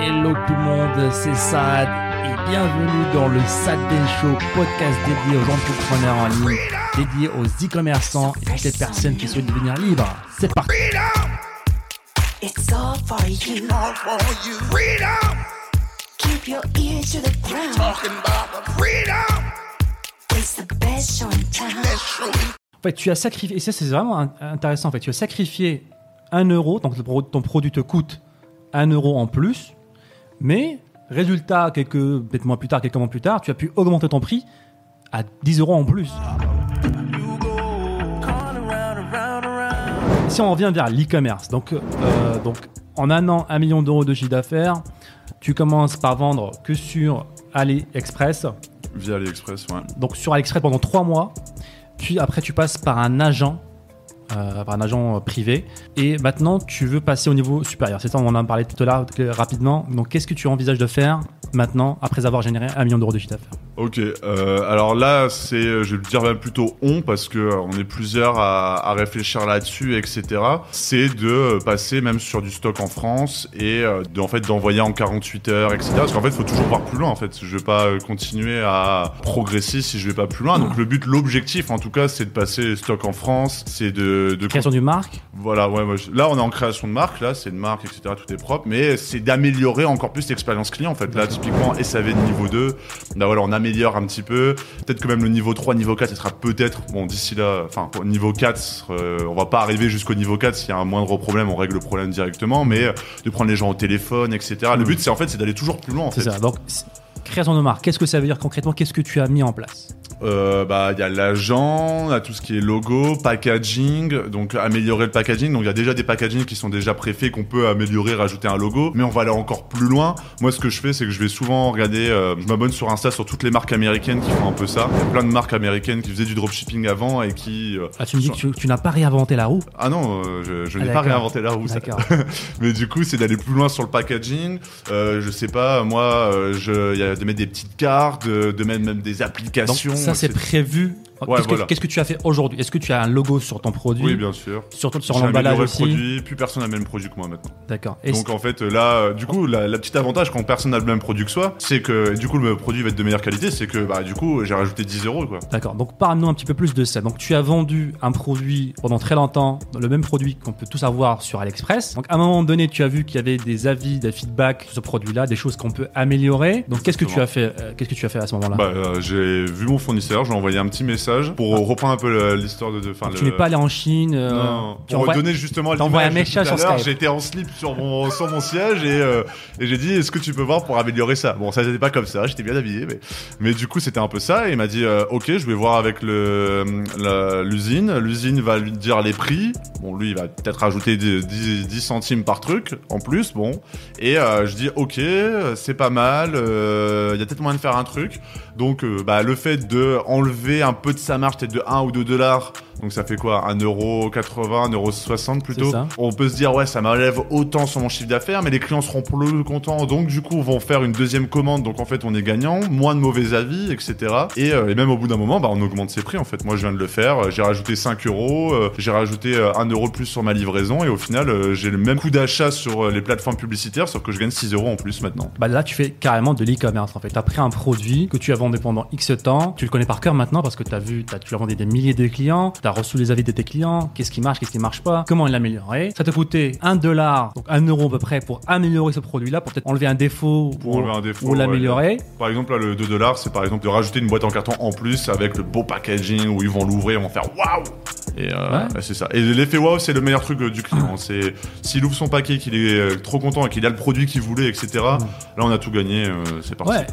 Hello tout le monde, c'est Sad et bienvenue dans le Sad Day Show, podcast dédié aux entrepreneurs en ligne, dédié aux e-commerçants et toutes les personnes qui souhaitent devenir libres. C'est parti It's all for you. all for you. Freedom, Keep your ear to the ground. talking about the freedom. It's the best show in town. Show. En fait, tu as sacrifié, et ça c'est vraiment intéressant, en fait, tu as sacrifié 1 euro, donc ton produit te coûte 1 euro en plus, mais résultat, quelques peut-être mois plus tard, quelques mois plus tard, tu as pu augmenter ton prix à 10 euros en plus. Si on revient vers l'e-commerce, donc, euh, donc en un an, 1 million d'euros de chiffre d'affaires, tu commences par vendre que sur AliExpress, Via AliExpress, ouais. donc sur AliExpress pendant trois mois. Puis après, tu passes par un agent, euh, par un agent euh, privé. Et maintenant, tu veux passer au niveau supérieur. C'est ça, on en a parlé tout à l'heure rapidement. Donc, qu'est-ce que tu envisages de faire maintenant, après avoir généré un million d'euros de chiffre d'affaires? Ok, euh, alors là, c'est, je vais le dire même plutôt on, parce que euh, on est plusieurs à, à réfléchir là-dessus, etc. C'est de euh, passer même sur du stock en France et euh, de, en fait d'envoyer en 48 heures, etc. Parce qu'en fait, il faut toujours voir plus loin. En fait, je vais pas euh, continuer à progresser si je vais pas plus loin. Donc le but, l'objectif, en tout cas, c'est de passer stock en France, c'est de, de Création du marque? Voilà, ouais, moi, je- là on est en création de marque, là c'est une marque, etc. Tout est propre, mais c'est d'améliorer encore plus l'expérience client en fait. Là typiquement SAV de niveau 2, là voilà, on améliore un petit peu. Peut-être que même le niveau 3, niveau 4, ce sera peut-être, bon d'ici là, enfin au niveau 4, euh, on va pas arriver jusqu'au niveau 4, s'il y a un moindre problème, on règle le problème directement, mais euh, de prendre les gens au téléphone, etc. Le but c'est en fait c'est d'aller toujours plus loin C'est ça. Donc, création de marque, qu'est-ce que ça veut dire concrètement? Qu'est-ce que tu as mis en place? Euh, bah il y a l'agent, il y a tout ce qui est logo, packaging, donc améliorer le packaging. Donc il y a déjà des packaging qui sont déjà préfaits qu'on peut améliorer, rajouter un logo, mais on va aller encore plus loin. Moi ce que je fais c'est que je vais souvent regarder, euh, je m'abonne sur Insta sur toutes les marques américaines qui font un peu ça. Il y a plein de marques américaines qui faisaient du dropshipping avant et qui euh, Ah, tu me dis sont- que tu, tu n'as pas réinventé la roue? Ah non, euh, je, je Ah, n'ai pas réinventé la roue. ça. D'accord. Mais du coup, c'est d'aller plus loin sur le packaging. Euh, je sais pas, moi, euh, je, il y a de mettre des petites cartes, de, de mettre même des Donc, applications. Ça, c'est prévu. Ouais, Qu'est-ce que- voilà. qu'est-ce que tu as fait aujourd'hui? Est-ce que tu as un logo sur ton produit? Oui, bien sûr. Surtout sur J'ai l'emballage aussi le produit, plus personne n'a le même produit que moi maintenant. D'accord. Et Donc en fait là, euh, du coup, la, la petite avantage quand personne n'a le même produit que soi, c'est que du coup le produit va être de meilleure qualité, c'est que bah du coup j'ai rajouté 10 euros quoi. D'accord, donc parle-nous un petit peu plus de ça. Donc tu as vendu un produit pendant très longtemps, le même produit qu'on peut tous avoir sur AliExpress. Donc à un moment donné, tu as vu qu'il y avait des avis, des feedbacks sur ce produit-là, des choses qu'on peut améliorer. Donc qu'est-ce que tu as fait euh, Qu'est-ce que tu as fait à ce moment-là? Bah euh, j'ai vu mon fournisseur, je lui ai envoyé un petit message pour reprendre un peu l'histoire de, de enfin, Tu le- n'es pas allé en Chine. euh, Non, tu pour envoies- donner justement un l'image de message tout à sur l'heure, Skype. J'étais en slip sur mon, sur mon siège et, euh, et j'ai dit est-ce que tu peux voir pour améliorer ça? Bon ça n'était pas comme ça, j'étais bien habillé mais, mais du coup c'était un peu ça et il m'a dit euh, ok je vais voir avec le la- l'usine, l'usine va lui dire les prix, bon lui il va peut-être rajouter 10, 10 centimes par truc en plus bon. Et euh, je dis ok c'est pas mal, euh, il y a peut-être moyen de faire un truc. Donc euh, bah, le fait de enlever un peu de sa marge peut-être de 1 ou 2 dollars donc ça fait quoi 1,80€, 1,60€ plutôt. On peut se dire ouais ça m'enlève autant sur mon chiffre d'affaires mais les clients seront plus contents donc du coup vont faire une deuxième commande donc en fait on est gagnant, moins de mauvais avis etc. Et, euh, et même au bout d'un moment bah, on augmente ses prix en fait. Moi je viens de le faire, euh, j'ai rajouté 5 euros, euh, j'ai rajouté euh, 1 euro de plus sur ma livraison et au final euh, j'ai le même coût d'achat sur les plateformes publicitaires sauf que je gagne 6 euros en plus maintenant. Bah là, tu fais carrément de l'e-commerce en fait. Tu as pris un produit que tu as vendu pendant X temps, tu le connais par cœur maintenant parce que tu as vu, t'as- tu as vendu des milliers de clients, tu as reçu les avis de tes clients, qu'est-ce qui marche, qu'est-ce qui marche pas, comment l'améliorer. Ça t'a coûté 1 dollar, donc 1 euro à peu près pour améliorer ce produit-là, pour peut-être enlever un défaut Pour ou, enlever un défaut, ou l'améliorer. Par exemple, là, le 2 dollars, c'est par exemple de rajouter une boîte en carton en plus avec le beau packaging où ils vont l'ouvrir, ils vont faire waouh! Et euh, Ouais. c'est ça. Et l'effet waouh, c'est le meilleur truc euh, du client. C'est s'il ouvre son paquet, qu'il est euh, trop content et qu'il a le produit qu'il voulait, etc. Là, on a tout gagné. c'est parti. Ouais.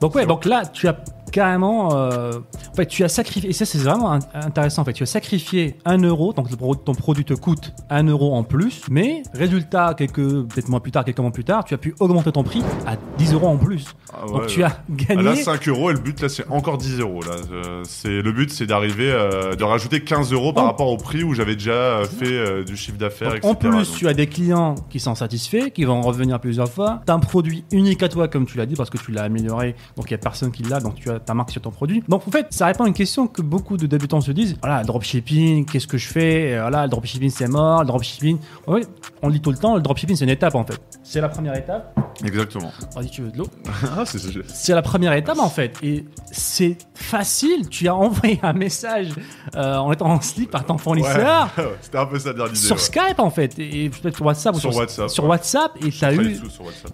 Donc ouais, donc là, tu as carrément, euh, en fait, tu as sacrifié, et ça c'est vraiment un- intéressant, en fait, tu as sacrifié 1 euro, donc ton produit te coûte 1 euro en plus, mais résultat, quelques, peut-être mois plus tard, quelques mois plus tard, tu as pu augmenter ton prix à 10 euros en plus. Ah donc tu ouais. as Ah, gagné. là, 5 euros et le but là, c'est encore 10 euros. Là, Euh, c'est le but, c'est d'arriver, euh, de rajouter 15 euros par En- rapport au prix où j'avais déjà fait euh, du chiffre d'affaires, etc. en plus, Donc, tu as des clients qui sont satisfaits, qui vont revenir plusieurs fois. Tu as un produit unique à toi, comme tu l'as dit, parce que tu l'as amélioré. Donc, il n'y a personne qui l'a. Donc, tu as ta marque sur ton produit. Donc, en fait, ça répond à une question que beaucoup de débutants se disent. Voilà, dropshipping, qu'est-ce que je fais? Euh, Voilà, le dropshipping, c'est mort. Le dropshipping, on dit tout le temps, le dropshipping, c'est une étape, en fait. C'est la première étape. Exactement. Vas-y, tu veux de l'eau Ah, c'est la première étape en fait. Et c'est facile. Tu as envoyé un message euh, en étant en slip à ton fournisseur. Ouais, C'était un peu ça dernière idée. Sur ouais. Skype en fait, et peut-être sur WhatsApp ou Sur WhatsApp, sur ouais. WhatsApp, et Pas eu,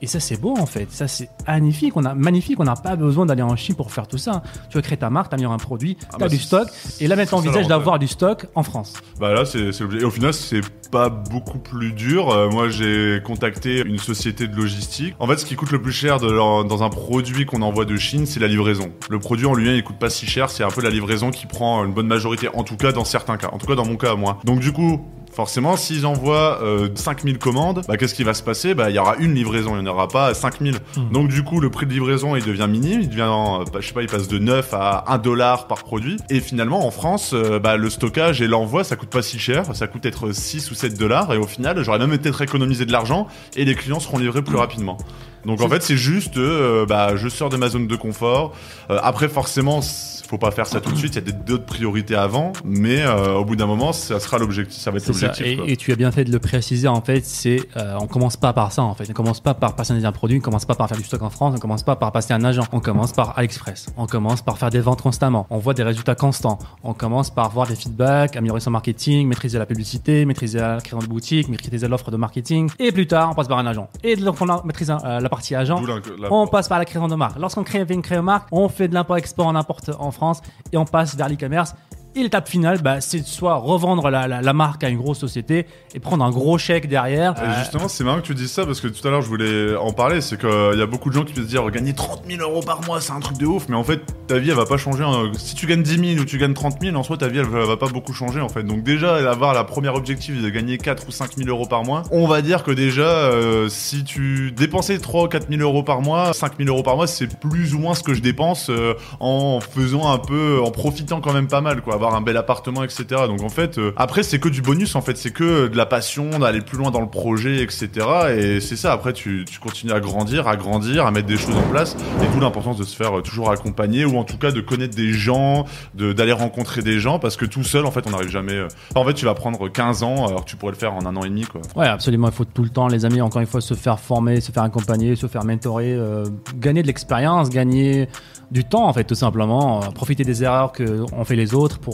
et ça c'est beau en fait, ça c'est magnifique, on a magnifique, on n'a pas besoin d'aller en Chine pour faire tout ça. Tu veux créer ta marque, t'améliores un produit, Ah t'as bah, du stock, et là maintenant envisage d'avoir du stock en France. Bah là, c'est. Et au final, c'est pas beaucoup plus dur. Euh, moi, j'ai contacté une société de logistique. En fait, ce qui coûte le plus cher dans un produit qu'on envoie de Chine, c'est la livraison. Le produit en lui-même, il coûte pas si cher. C'est un peu la livraison qui prend une bonne majorité, en tout cas dans certains cas. En tout cas, dans mon cas, moi. Donc du coup. Forcément, s'ils envoient euh, 5000 commandes, bah, qu'est-ce qui va se passer? Bah, il y aura une livraison, il n'y en aura pas 5000. Hmm. Donc, du coup, le prix de livraison, il devient minime, il devient, euh, bah, je sais pas, il passe de 9 à 1 dollar par produit. Et finalement, en France, euh, bah, le stockage et l'envoi, ça coûte pas si cher, ça coûte être 6 ou 7 dollars. Et au final, j'aurais même peut-être économisé de l'argent et les clients seront livrés plus rapidement. Donc, en fait, c'est juste, euh, bah, je sors de ma zone de confort. Euh, après, forcément, faut pas faire ça tout de suite, il y a des- d'autres priorités avant, mais euh, au bout d'un moment, ça sera l'objectif, ça va être l'objectif. Et, et tu as bien fait de le préciser en fait, c'est euh, on commence pas par ça en fait. On commence pas par personnaliser un produit, on commence pas par faire du stock en France, on commence pas par passer un agent, on commence par AliExpress, on commence par faire des ventes constamment, on voit des résultats constants, on commence par voir des feedbacks, améliorer son marketing, maîtriser la publicité, maîtriser la création de boutique, maîtriser l'offre de marketing, et plus tard on passe par un agent. Et donc on maîtrise euh, la partie agent, la- on passe par la création de marque. Lorsqu'on crée une création de marque, on fait de l'import-export en importe en France et on passe vers l'e-commerce. Et l'étape finale, bah, c'est soit revendre la, la- marque à une grosse société et prendre un gros chèque derrière. Justement, c'est marrant que tu dises ça parce que tout à l'heure je voulais en parler. C'est qu'il y a beaucoup de gens qui peuvent se dire gagner 30 000 euros par mois, c'est un truc de ouf. Mais en fait, ta vie elle va pas changer. hein. Si tu gagnes 10 000 ou tu gagnes 30 000, en soi ta vie elle va va pas beaucoup changer en fait. Donc, déjà, avoir la première objectif de gagner 4 ou 5 000 euros par mois, on va dire que déjà, euh, si tu dépensais 3 ou 4 000 euros par mois, 5 000 euros par mois, c'est plus ou moins ce que je dépense euh, en faisant un peu, en profitant quand même pas mal, quoi. Un bel appartement, etc. Donc en fait, euh, après c'est que du bonus en fait, c'est que de la passion, d'aller plus loin dans le projet, etc. Et c'est ça. Après, tu, continues à grandir, à grandir, à mettre des choses en place. Et d'où l'importance de se faire euh, toujours accompagner ou en tout cas de connaître des gens, d'aller rencontrer des gens, parce que tout seul, en fait, on n'arrive jamais. euh, en fait, tu vas prendre 15 ans alors tu pourrais le faire en un an et demi, quoi. Ouais, absolument. Il faut tout le temps, les amis, encore une fois, se faire former, se faire accompagner, se faire mentorer, gagner de l'expérience, gagner du temps, en fait, tout simplement. profiter des erreurs que ont fait les autres pour